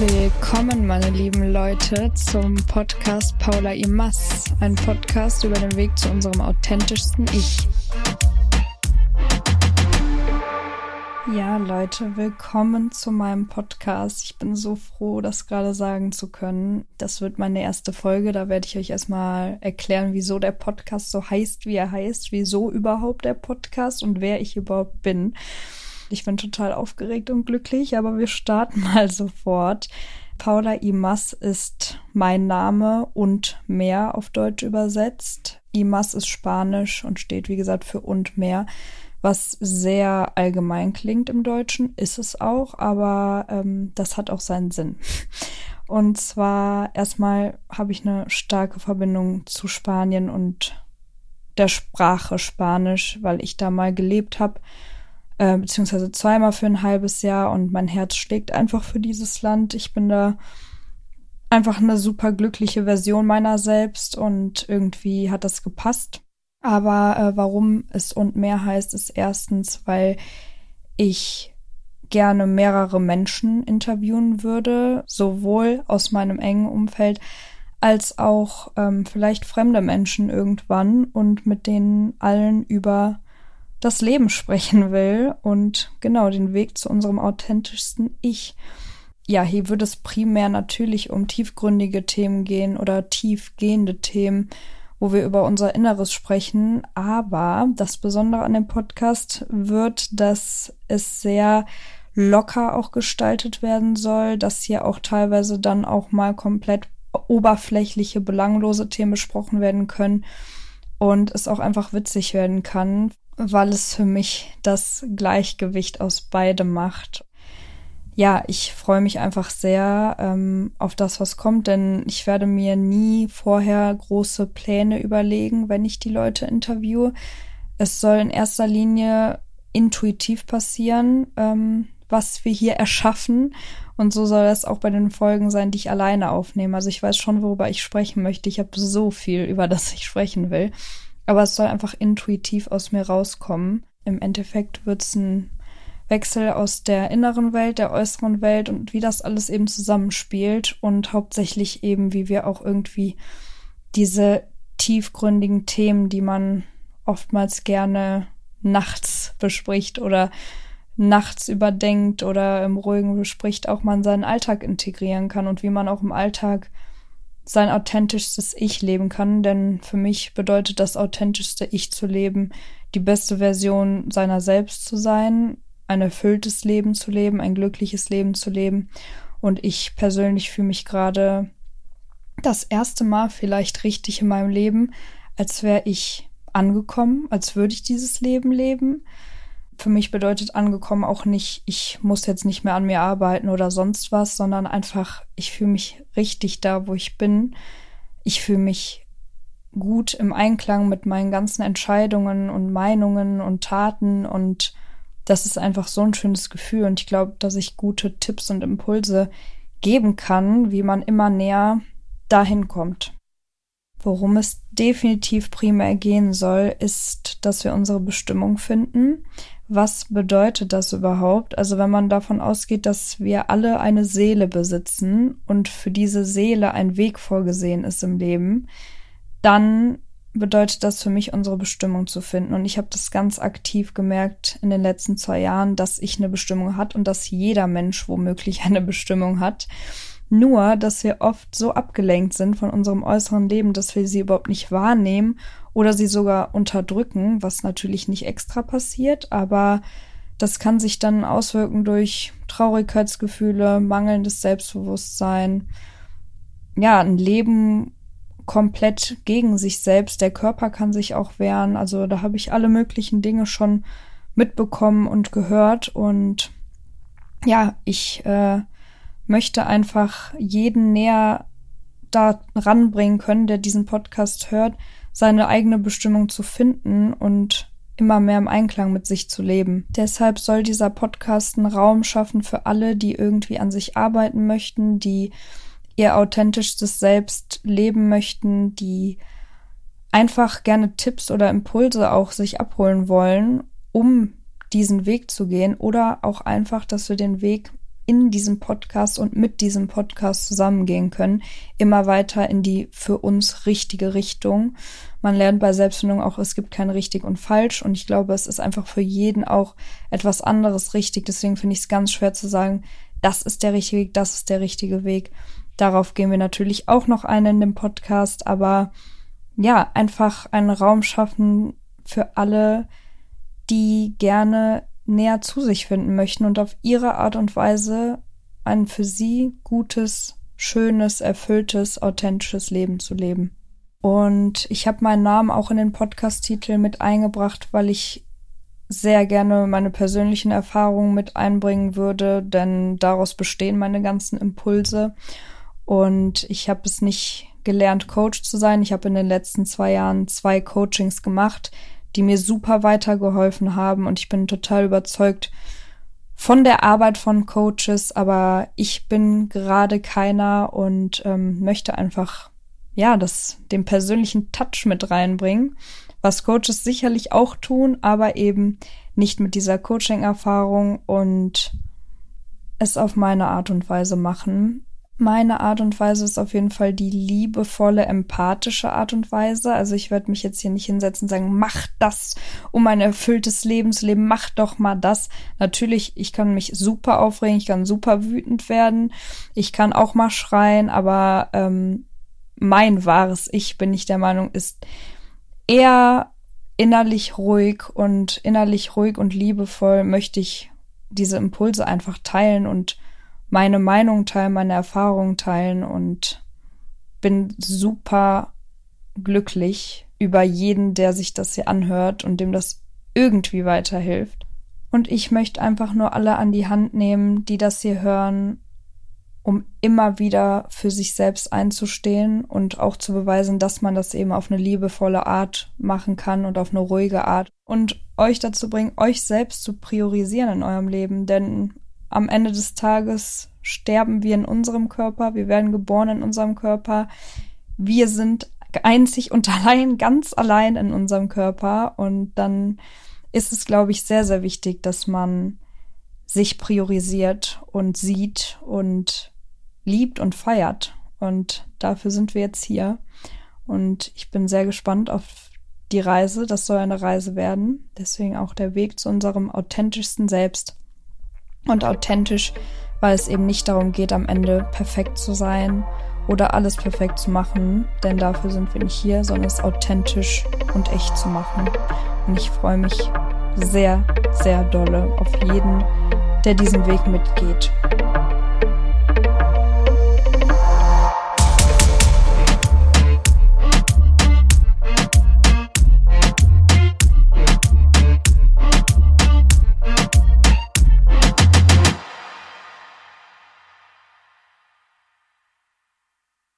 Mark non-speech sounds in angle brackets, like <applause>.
Willkommen, meine lieben Leute, zum Podcast Paula Imas, ein Podcast über den Weg zu unserem authentischsten Ich. Ja, Leute, willkommen zu meinem Podcast. Ich bin so froh, das gerade sagen zu können. Das wird meine erste Folge. Da werde ich euch erstmal erklären, wieso der Podcast so heißt, wie er heißt, wieso überhaupt der Podcast und wer ich überhaupt bin. Ich bin total aufgeregt und glücklich, aber wir starten <laughs> mal sofort. Paula Imas ist mein Name und mehr auf Deutsch übersetzt. Imas ist Spanisch und steht, wie gesagt, für und mehr, was sehr allgemein klingt im Deutschen, ist es auch, aber ähm, das hat auch seinen Sinn. <laughs> Und zwar erstmal habe ich eine starke Verbindung zu Spanien und der Sprache Spanisch, weil ich da mal gelebt habe äh, beziehungsweise zweimal für ein halbes Jahr und mein Herz schlägt einfach für dieses Land. Ich bin da einfach eine super glückliche Version meiner selbst und irgendwie hat das gepasst. Aber äh, warum es und mehr heißt, ist erstens, weil ich gerne mehrere Menschen interviewen würde, sowohl aus meinem engen Umfeld als auch ähm, vielleicht fremde Menschen irgendwann und mit denen allen über das Leben sprechen will und genau den Weg zu unserem authentischsten Ich. Ja, hier würde es primär natürlich um tiefgründige Themen gehen oder tiefgehende Themen, wo wir über unser Inneres sprechen. Aber das Besondere an dem Podcast wird, dass es sehr locker auch gestaltet werden soll, dass hier auch teilweise dann auch mal komplett oberflächliche, belanglose Themen besprochen werden können und es auch einfach witzig werden kann weil es für mich das Gleichgewicht aus beidem macht. Ja, ich freue mich einfach sehr ähm, auf das, was kommt, denn ich werde mir nie vorher große Pläne überlegen, wenn ich die Leute interviewe. Es soll in erster Linie intuitiv passieren, ähm, was wir hier erschaffen. Und so soll es auch bei den Folgen sein, die ich alleine aufnehme. Also ich weiß schon, worüber ich sprechen möchte. Ich habe so viel, über das ich sprechen will. Aber es soll einfach intuitiv aus mir rauskommen. Im Endeffekt wird es ein Wechsel aus der inneren Welt, der äußeren Welt und wie das alles eben zusammenspielt und hauptsächlich eben, wie wir auch irgendwie diese tiefgründigen Themen, die man oftmals gerne nachts bespricht oder nachts überdenkt oder im Ruhigen bespricht, auch man seinen Alltag integrieren kann und wie man auch im Alltag sein authentischstes Ich leben kann, denn für mich bedeutet das authentischste Ich zu leben, die beste Version seiner selbst zu sein, ein erfülltes Leben zu leben, ein glückliches Leben zu leben. Und ich persönlich fühle mich gerade das erste Mal vielleicht richtig in meinem Leben, als wäre ich angekommen, als würde ich dieses Leben leben für mich bedeutet angekommen auch nicht, ich muss jetzt nicht mehr an mir arbeiten oder sonst was, sondern einfach, ich fühle mich richtig da, wo ich bin. Ich fühle mich gut im Einklang mit meinen ganzen Entscheidungen und Meinungen und Taten und das ist einfach so ein schönes Gefühl und ich glaube, dass ich gute Tipps und Impulse geben kann, wie man immer näher dahin kommt. Worum es definitiv primär gehen soll, ist, dass wir unsere Bestimmung finden, was bedeutet das überhaupt? Also wenn man davon ausgeht, dass wir alle eine Seele besitzen und für diese Seele ein Weg vorgesehen ist im Leben, dann bedeutet das für mich, unsere Bestimmung zu finden. Und ich habe das ganz aktiv gemerkt in den letzten zwei Jahren, dass ich eine Bestimmung hat und dass jeder Mensch womöglich <laughs> eine Bestimmung hat. Nur, dass wir oft so abgelenkt sind von unserem äußeren Leben, dass wir sie überhaupt nicht wahrnehmen oder sie sogar unterdrücken, was natürlich nicht extra passiert, aber das kann sich dann auswirken durch Traurigkeitsgefühle, mangelndes Selbstbewusstsein, ja, ein Leben komplett gegen sich selbst. Der Körper kann sich auch wehren. Also da habe ich alle möglichen Dinge schon mitbekommen und gehört. Und ja, ich äh, möchte einfach jeden näher da ranbringen können, der diesen Podcast hört, seine eigene Bestimmung zu finden und immer mehr im Einklang mit sich zu leben. Deshalb soll dieser Podcast einen Raum schaffen für alle, die irgendwie an sich arbeiten möchten, die ihr authentischstes Selbst leben möchten, die einfach gerne Tipps oder Impulse auch sich abholen wollen, um diesen Weg zu gehen oder auch einfach, dass wir den Weg in diesem Podcast und mit diesem Podcast zusammengehen können, immer weiter in die für uns richtige Richtung. Man lernt bei Selbstfindung auch, es gibt kein richtig und falsch und ich glaube, es ist einfach für jeden auch etwas anderes richtig. Deswegen finde ich es ganz schwer zu sagen, das ist der richtige Weg, das ist der richtige Weg. Darauf gehen wir natürlich auch noch ein in dem Podcast, aber ja, einfach einen Raum schaffen für alle, die gerne näher zu sich finden möchten und auf ihre Art und Weise ein für sie gutes, schönes, erfülltes, authentisches Leben zu leben. Und ich habe meinen Namen auch in den Podcast-Titel mit eingebracht, weil ich sehr gerne meine persönlichen Erfahrungen mit einbringen würde, denn daraus bestehen meine ganzen Impulse. Und ich habe es nicht gelernt, Coach zu sein. Ich habe in den letzten zwei Jahren zwei Coachings gemacht, die mir super weitergeholfen haben. Und ich bin total überzeugt von der Arbeit von Coaches, aber ich bin gerade keiner und ähm, möchte einfach ja das den persönlichen Touch mit reinbringen was Coaches sicherlich auch tun, aber eben nicht mit dieser Coaching-Erfahrung und es auf meine Art und Weise machen. Meine Art und Weise ist auf jeden Fall die liebevolle, empathische Art und Weise. Also ich werde mich jetzt hier nicht hinsetzen und sagen, mach das, um ein erfülltes Leben zu leben, mach doch mal das. Natürlich, ich kann mich super aufregen, ich kann super wütend werden, ich kann auch mal schreien, aber ähm, mein wahres Ich, bin ich der Meinung, ist eher innerlich ruhig und innerlich ruhig und liebevoll möchte ich diese Impulse einfach teilen und meine Meinung teilen, meine Erfahrungen teilen und bin super glücklich über jeden, der sich das hier anhört und dem das irgendwie weiterhilft. Und ich möchte einfach nur alle an die Hand nehmen, die das hier hören um immer wieder für sich selbst einzustehen und auch zu beweisen, dass man das eben auf eine liebevolle Art machen kann und auf eine ruhige Art und euch dazu bringen, euch selbst zu priorisieren in eurem Leben, denn am Ende des Tages sterben wir in unserem Körper, wir werden geboren in unserem Körper, wir sind einzig und <laughs> allein, ganz allein in unserem Körper und dann ist es, glaube ich, sehr, sehr wichtig, dass man sich priorisiert und sieht und liebt und feiert. Und dafür sind wir jetzt hier. Und ich bin sehr gespannt auf die Reise. Das soll eine Reise werden. Deswegen auch der Weg zu unserem authentischsten Selbst. Und authentisch, weil es eben nicht darum geht, am Ende perfekt zu sein oder alles perfekt zu machen. Denn dafür sind wir nicht hier, sondern es authentisch und echt zu machen. Und ich freue mich sehr, sehr dolle auf jeden, der diesen Weg mitgeht.